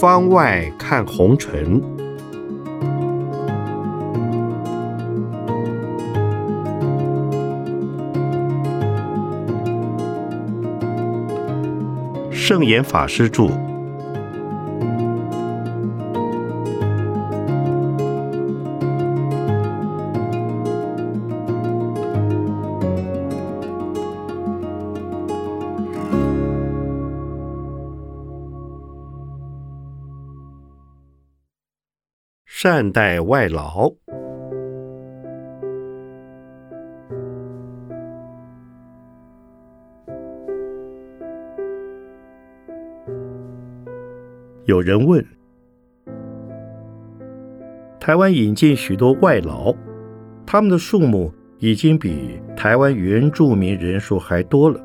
方外看红尘，圣严法师著。善待外劳。有人问：台湾引进许多外劳，他们的数目已经比台湾原住民人数还多了。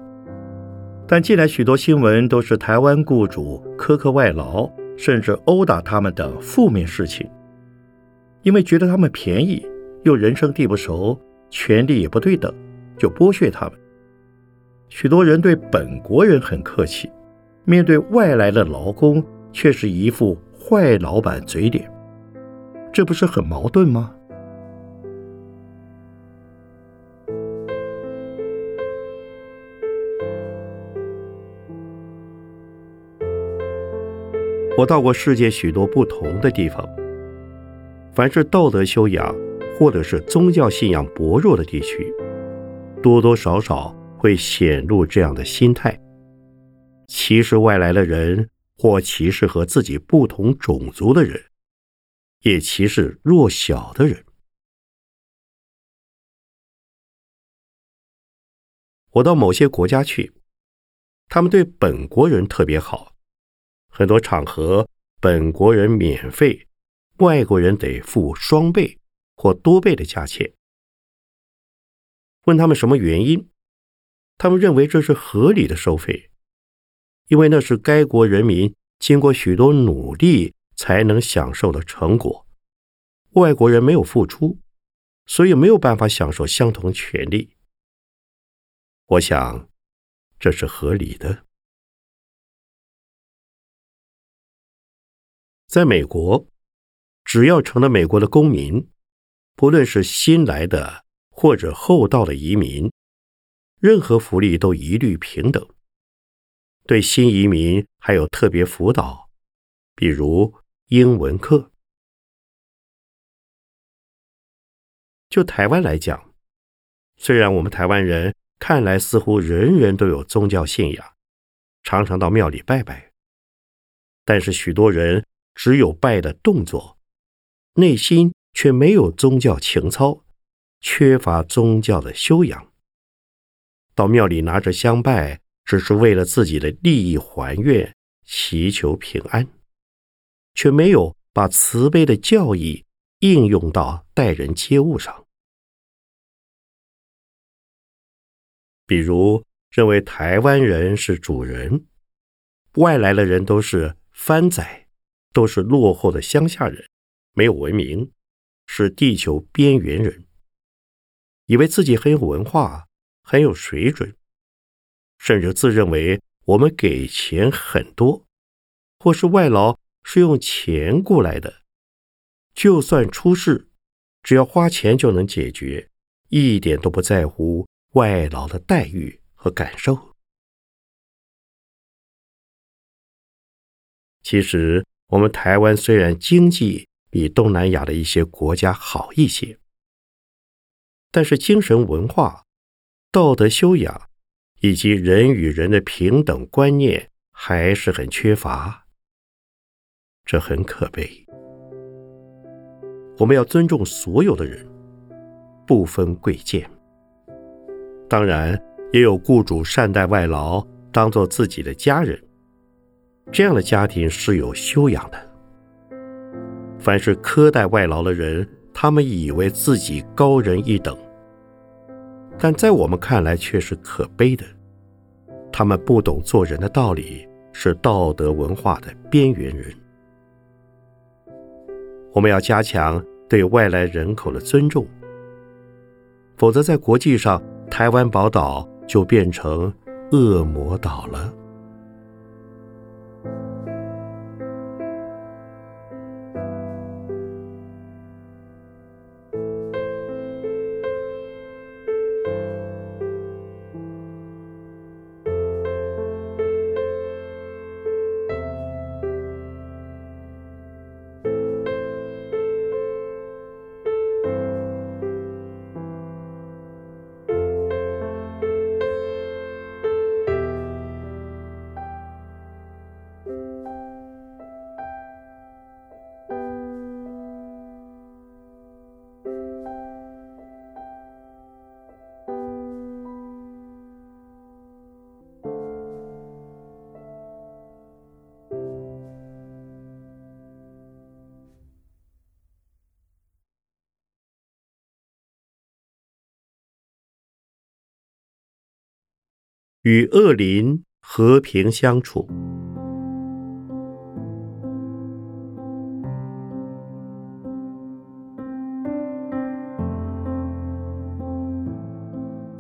但近来许多新闻都是台湾雇主苛刻外劳，甚至殴打他们等负面事情。因为觉得他们便宜，又人生地不熟，权利也不对等，就剥削他们。许多人对本国人很客气，面对外来的劳工却是一副坏老板嘴脸，这不是很矛盾吗？我到过世界许多不同的地方。凡是道德修养或者是宗教信仰薄弱的地区，多多少少会显露这样的心态：歧视外来的人，或歧视和自己不同种族的人，也歧视弱小的人。我到某些国家去，他们对本国人特别好，很多场合本国人免费。外国人得付双倍或多倍的价钱。问他们什么原因，他们认为这是合理的收费，因为那是该国人民经过许多努力才能享受的成果，外国人没有付出，所以没有办法享受相同权利。我想，这是合理的。在美国。只要成了美国的公民，不论是新来的或者后到的移民，任何福利都一律平等。对新移民还有特别辅导，比如英文课。就台湾来讲，虽然我们台湾人看来似乎人人都有宗教信仰，常常到庙里拜拜，但是许多人只有拜的动作。内心却没有宗教情操，缺乏宗教的修养。到庙里拿着香拜，只是为了自己的利益还愿，祈求平安，却没有把慈悲的教义应用到待人接物上。比如认为台湾人是主人，外来的人都是番仔，都是落后的乡下人。没有文明，是地球边缘人，以为自己很有文化、很有水准，甚至自认为我们给钱很多，或是外劳是用钱雇来的，就算出事，只要花钱就能解决，一点都不在乎外劳的待遇和感受。其实，我们台湾虽然经济，比东南亚的一些国家好一些，但是精神文化、道德修养以及人与人的平等观念还是很缺乏，这很可悲。我们要尊重所有的人，不分贵贱。当然，也有雇主善待外劳，当做自己的家人，这样的家庭是有修养的。凡是苛待外劳的人，他们以为自己高人一等，但在我们看来却是可悲的。他们不懂做人的道理，是道德文化的边缘人。我们要加强对外来人口的尊重，否则在国际上，台湾宝岛就变成恶魔岛了。与恶邻和平相处。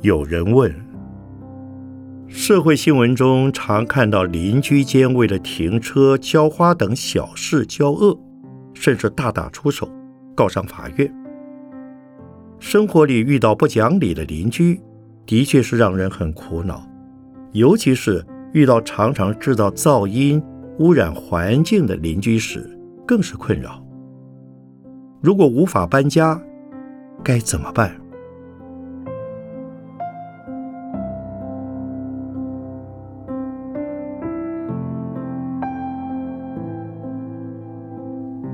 有人问：社会新闻中常看到邻居间为了停车、浇花等小事交恶，甚至大打出手，告上法院。生活里遇到不讲理的邻居，的确是让人很苦恼。尤其是遇到常常制造噪音、污染环境的邻居时，更是困扰。如果无法搬家，该怎么办？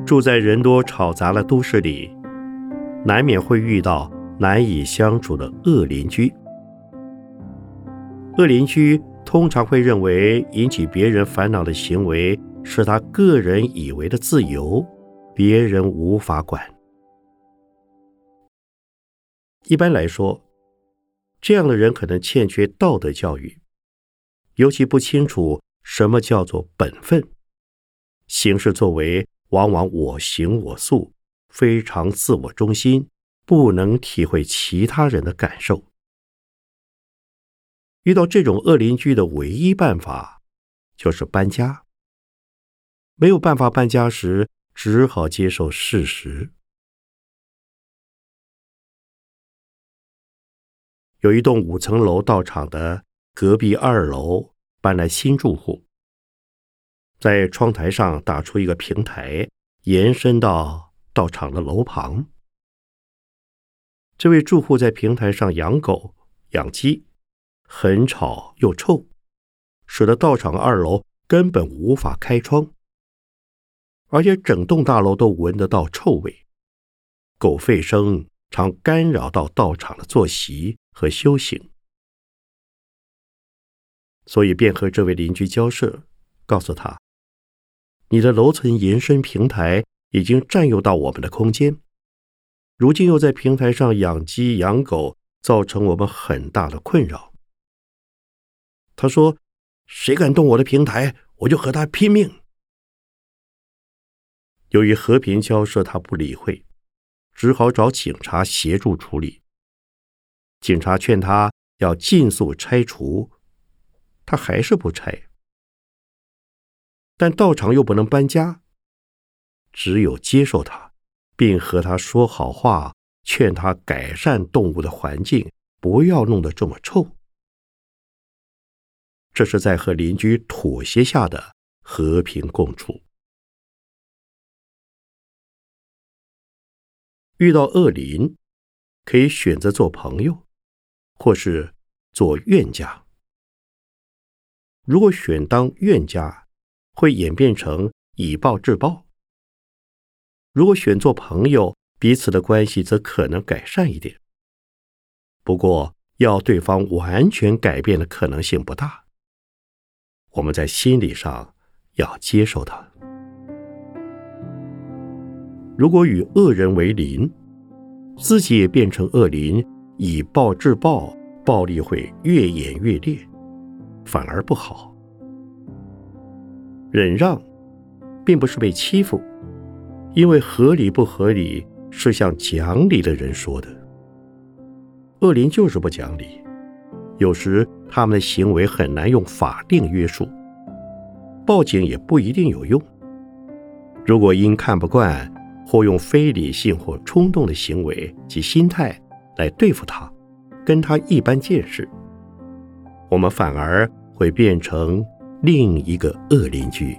住在人多吵杂的都市里，难免会遇到难以相处的恶邻居。恶邻居通常会认为引起别人烦恼的行为是他个人以为的自由，别人无法管。一般来说，这样的人可能欠缺道德教育，尤其不清楚什么叫做本分，行事作为往往我行我素，非常自我中心，不能体会其他人的感受。遇到这种恶邻居的唯一办法就是搬家。没有办法搬家时，只好接受事实。有一栋五层楼到场的隔壁二楼搬来新住户，在窗台上打出一个平台，延伸到到场的楼旁。这位住户在平台上养狗、养鸡。很吵又臭，使得道场二楼根本无法开窗，而且整栋大楼都闻得到臭味，狗吠声常干扰到道场的作息和修行，所以便和这位邻居交涉，告诉他：“你的楼层延伸平台已经占用到我们的空间，如今又在平台上养鸡养狗，造成我们很大的困扰。”他说：“谁敢动我的平台，我就和他拼命。”由于和平交涉，他不理会，只好找警察协助处理。警察劝他要尽速拆除，他还是不拆。但道场又不能搬家，只有接受他，并和他说好话，劝他改善动物的环境，不要弄得这么臭。这是在和邻居妥协下的和平共处。遇到恶邻，可以选择做朋友，或是做怨家。如果选当怨家，会演变成以暴制暴；如果选做朋友，彼此的关系则可能改善一点。不过，要对方完全改变的可能性不大。我们在心理上要接受他。如果与恶人为邻，自己也变成恶邻，以暴制暴，暴力会越演越烈，反而不好。忍让，并不是被欺负，因为合理不合理是向讲理的人说的。恶灵就是不讲理，有时他们的行为很难用法定约束，报警也不一定有用。如果因看不惯或用非理性或冲动的行为及心态来对付他，跟他一般见识，我们反而会变成另一个恶邻居。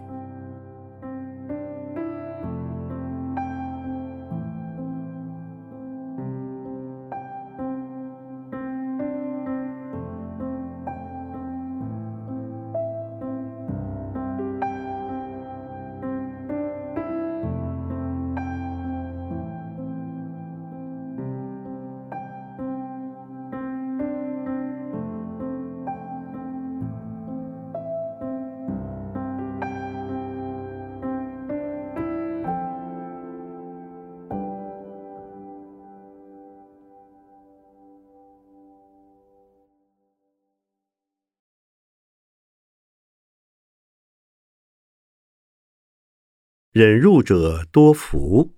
忍辱者多福。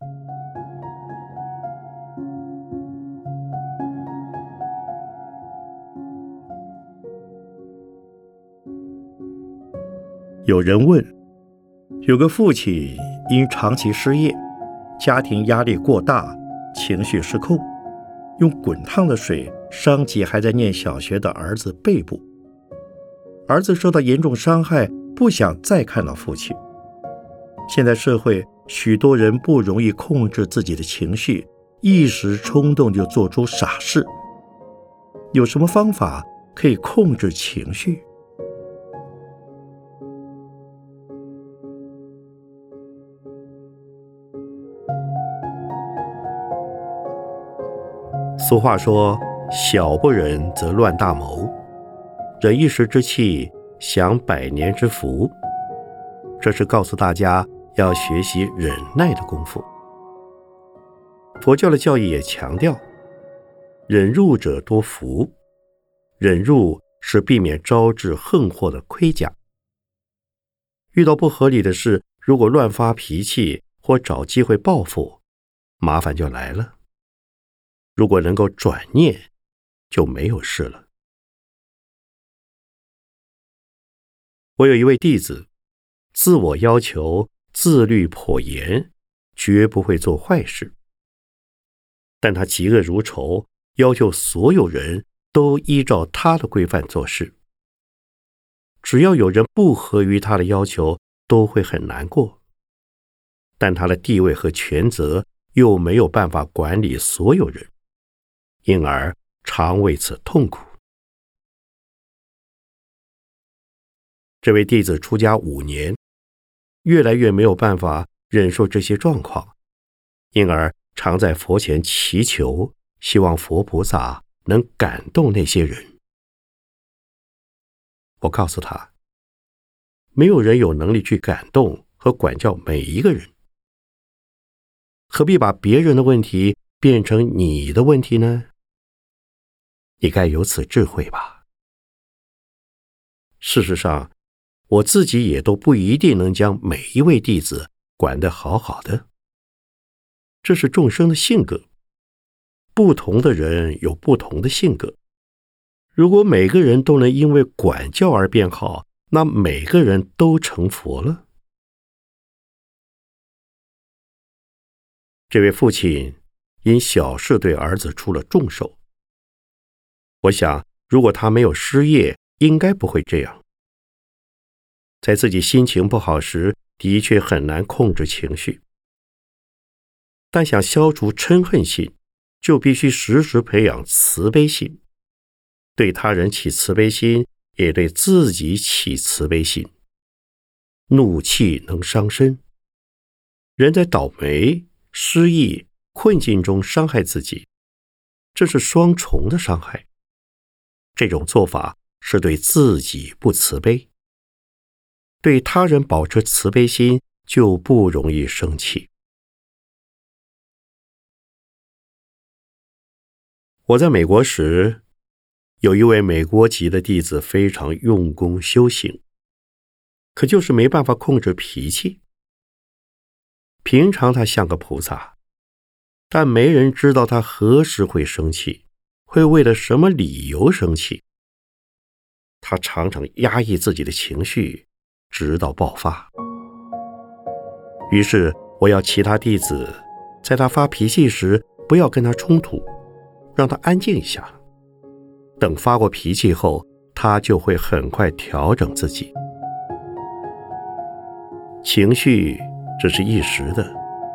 有人问：有个父亲因长期失业，家庭压力过大，情绪失控，用滚烫的水伤及还在念小学的儿子背部。儿子受到严重伤害，不想再看到父亲。现在社会许多人不容易控制自己的情绪，一时冲动就做出傻事。有什么方法可以控制情绪？俗话说：“小不忍则乱大谋，忍一时之气，享百年之福。”这是告诉大家。要学习忍耐的功夫。佛教的教义也强调，忍辱者多福。忍辱是避免招致横祸的盔甲。遇到不合理的事，如果乱发脾气或找机会报复，麻烦就来了。如果能够转念，就没有事了。我有一位弟子，自我要求。自律颇严，绝不会做坏事。但他嫉恶如仇，要求所有人都依照他的规范做事。只要有人不合于他的要求，都会很难过。但他的地位和权责又没有办法管理所有人，因而常为此痛苦。这位弟子出家五年。越来越没有办法忍受这些状况，因而常在佛前祈求，希望佛菩萨能感动那些人。我告诉他，没有人有能力去感动和管教每一个人，何必把别人的问题变成你的问题呢？你该有此智慧吧。事实上。我自己也都不一定能将每一位弟子管得好好的，这是众生的性格。不同的人有不同的性格。如果每个人都能因为管教而变好，那每个人都成佛了。这位父亲因小事对儿子出了重手。我想，如果他没有失业，应该不会这样。在自己心情不好时，的确很难控制情绪。但想消除嗔恨心，就必须时时培养慈悲心，对他人起慈悲心，也对自己起慈悲心。怒气能伤身，人在倒霉、失意、困境中伤害自己，这是双重的伤害。这种做法是对自己不慈悲。对他人保持慈悲心，就不容易生气。我在美国时，有一位美国籍的弟子非常用功修行，可就是没办法控制脾气。平常他像个菩萨，但没人知道他何时会生气，会为了什么理由生气。他常常压抑自己的情绪，直到爆发。于是，我要其他弟子在他发脾气时不要跟他冲突，让他安静一下。等发过脾气后，他就会很快调整自己。情绪只是一时的，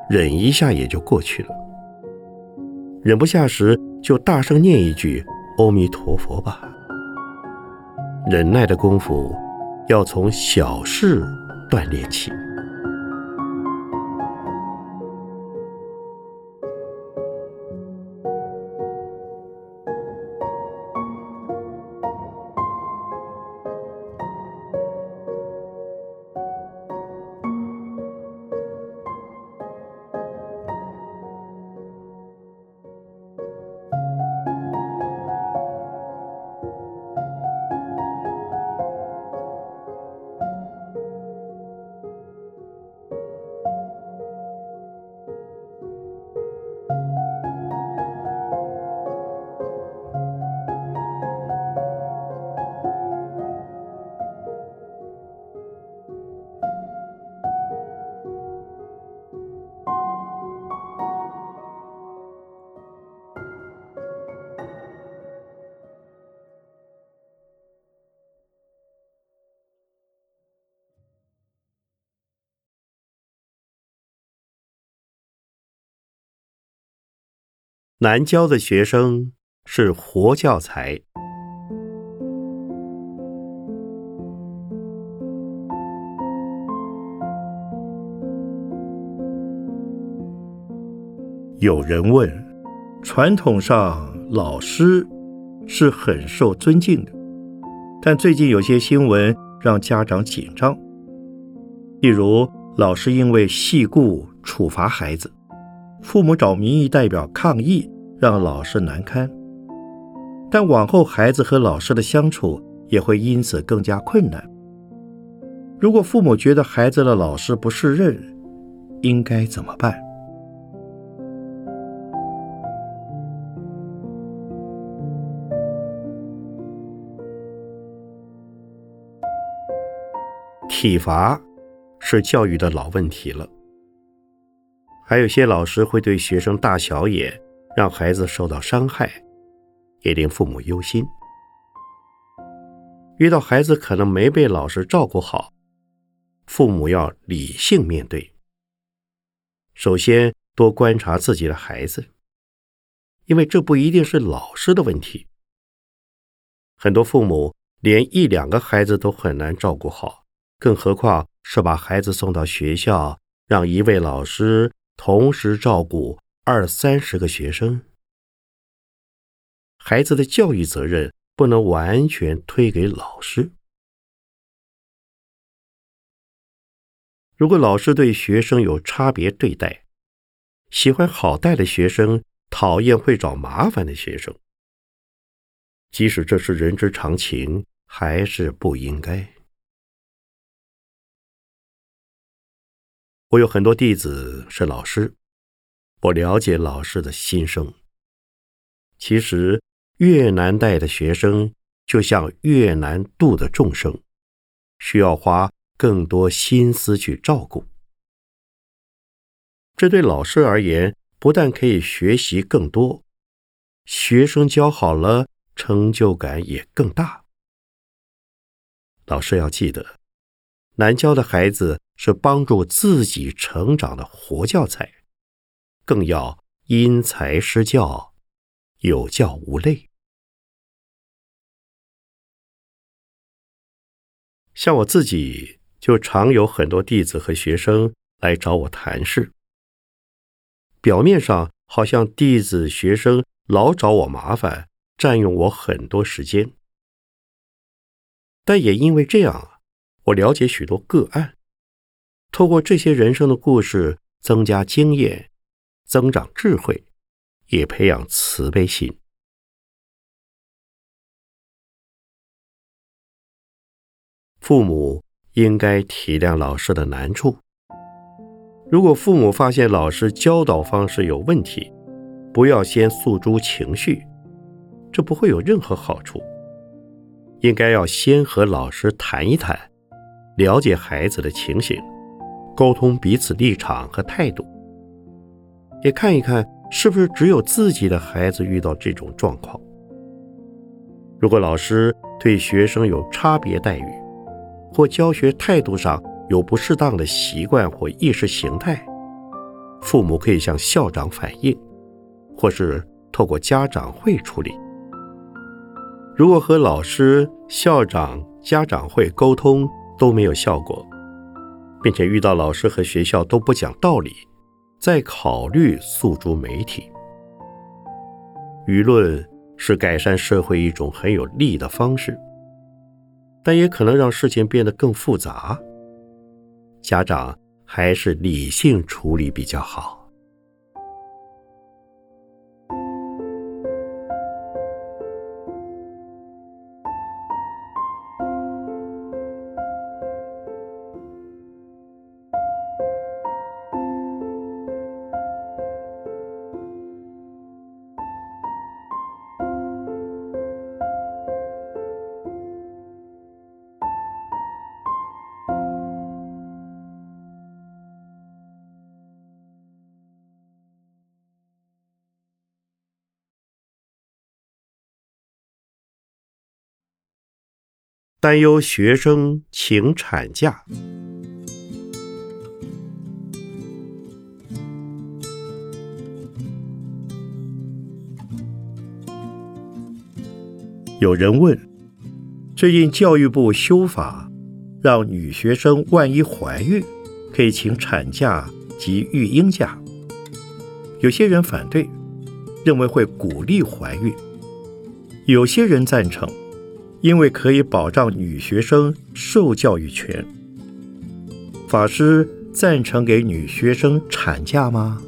忍一下也就过去了。忍不下时，就大声念一句“阿弥陀佛”吧。忍耐的功夫，要从小事锻炼起。难教的学生是活教材。有人问：传统上老师是很受尊敬的，但最近有些新闻让家长紧张，例如老师因为戏故处罚孩子。父母找民意代表抗议，让老师难堪。但往后孩子和老师的相处也会因此更加困难。如果父母觉得孩子的老师不适任，应该怎么办？体罚是教育的老问题了。还有些老师会对学生大小眼，让孩子受到伤害，也令父母忧心。遇到孩子可能没被老师照顾好，父母要理性面对。首先，多观察自己的孩子，因为这不一定是老师的问题。很多父母连一两个孩子都很难照顾好，更何况是把孩子送到学校，让一位老师。同时照顾二三十个学生，孩子的教育责任不能完全推给老师。如果老师对学生有差别对待，喜欢好带的学生，讨厌会找麻烦的学生，即使这是人之常情，还是不应该。我有很多弟子是老师，我了解老师的心声。其实越难带的学生，就像越难度的众生，需要花更多心思去照顾。这对老师而言，不但可以学习更多，学生教好了，成就感也更大。老师要记得。难教的孩子是帮助自己成长的活教材，更要因材施教，有教无类。像我自己，就常有很多弟子和学生来找我谈事。表面上好像弟子学生老找我麻烦，占用我很多时间，但也因为这样啊。我了解许多个案，透过这些人生的故事，增加经验，增长智慧，也培养慈悲心。父母应该体谅老师的难处。如果父母发现老师教导方式有问题，不要先诉诸情绪，这不会有任何好处。应该要先和老师谈一谈，了解孩子的情形，沟通彼此立场和态度，也看一看是不是只有自己的孩子遇到这种状况。如果老师对学生有差别待遇，或教学态度上有不适当的习惯或意识形态，父母可以向校长反映，或是透过家长会处理。如果和老师、校长、家长会沟通都没有效果，并且遇到老师和学校都不讲道理，再考虑诉诸媒体。舆论是改善社会一种很有利的方式，但也可能让事情变得更复杂。家长还是理性处理比较好。担忧学生请产假，有人问：最近教育部修法，让女学生万一怀孕，可以请产假及育婴假。有些人反对，认为会鼓励怀孕；有些人赞成。因为可以保障女学生受教育权，法师赞成给女学生产假吗？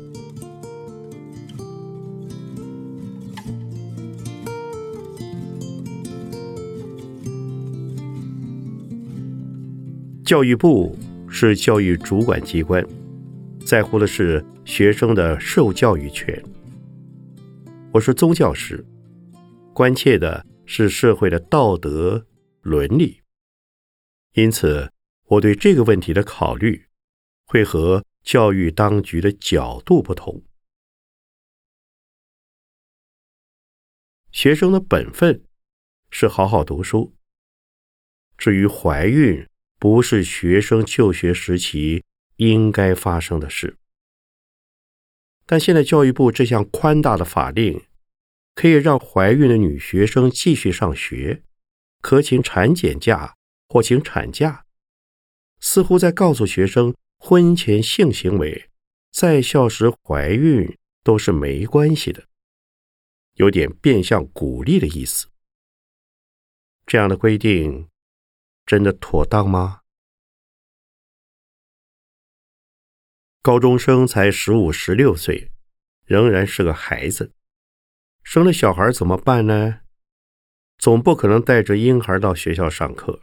教育部是教育主管机关，在乎的是学生的受教育权。我是宗教师，关切的。是社会的道德伦理，因此我对这个问题的考虑会和教育当局的角度不同。学生的本分是好好读书，至于怀孕，不是学生就学时期应该发生的事。但现在教育部这项宽大的法令。可以让怀孕的女学生继续上学，可请产检假或请产假，似乎在告诉学生，婚前性行为在校时怀孕都是没关系的，有点变相鼓励的意思。这样的规定真的妥当吗？高中生才十五、十六岁，仍然是个孩子。生了小孩怎么办呢？总不可能带着婴孩到学校上课。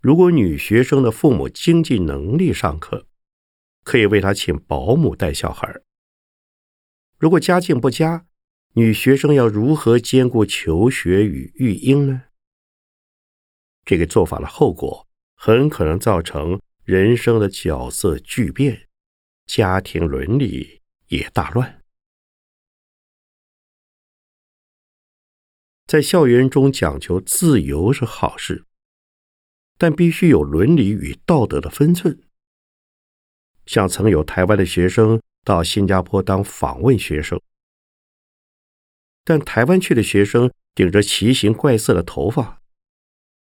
如果女学生的父母经济能力上课，可以为她请保姆带小孩。如果家境不佳，女学生要如何兼顾求学与育婴呢？这个做法的后果很可能造成人生的角色巨变，家庭伦理也大乱。在校园中讲求自由是好事，但必须有伦理与道德的分寸。像曾有台湾的学生到新加坡当访问学生，但台湾去的学生顶着奇形怪色的头发，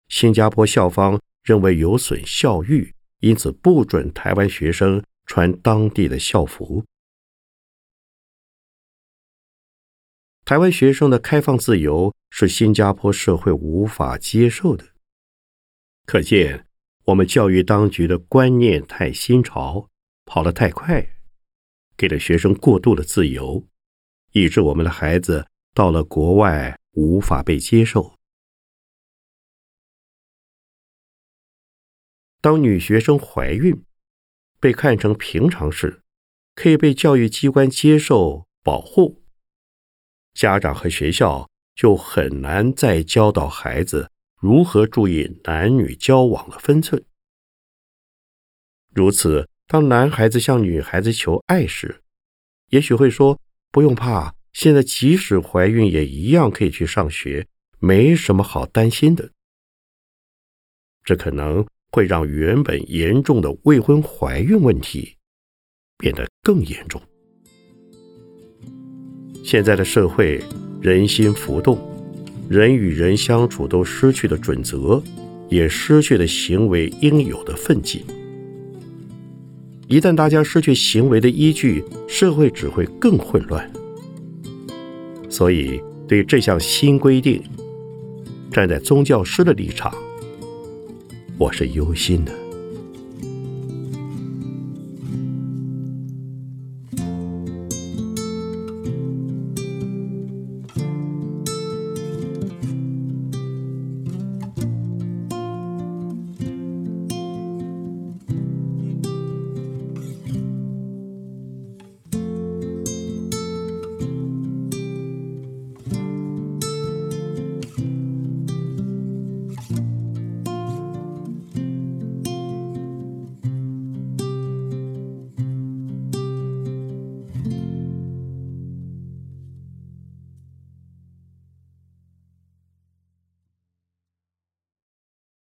新加坡校方认为有损校誉，因此不准台湾学生穿当地的校服。台湾学生的开放自由是新加坡社会无法接受的，可见我们教育当局的观念太新潮，跑得太快，给了学生过度的自由，以致我们的孩子到了国外无法被接受。当女学生怀孕，被看成平常事，可以被教育机关接受保护。家长和学校就很难再教导孩子如何注意男女交往的分寸。如此，当男孩子向女孩子求爱时，也许会说：“不用怕，现在即使怀孕也一样可以去上学，没什么好担心的。”这可能会让原本严重的未婚怀孕问题变得更严重。现在的社会人心浮动，人与人相处都失去了准则，也失去了行为应有的分际。一旦大家失去行为的依据，社会只会更混乱。所以，对这项新规定，站在宗教师的立场，我是忧心的。